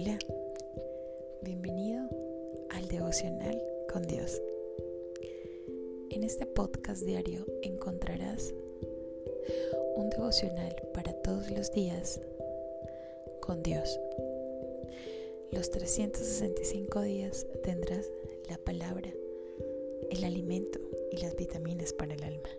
Hola, bienvenido al devocional con Dios. En este podcast diario encontrarás un devocional para todos los días con Dios. Los 365 días tendrás la palabra, el alimento y las vitaminas para el alma.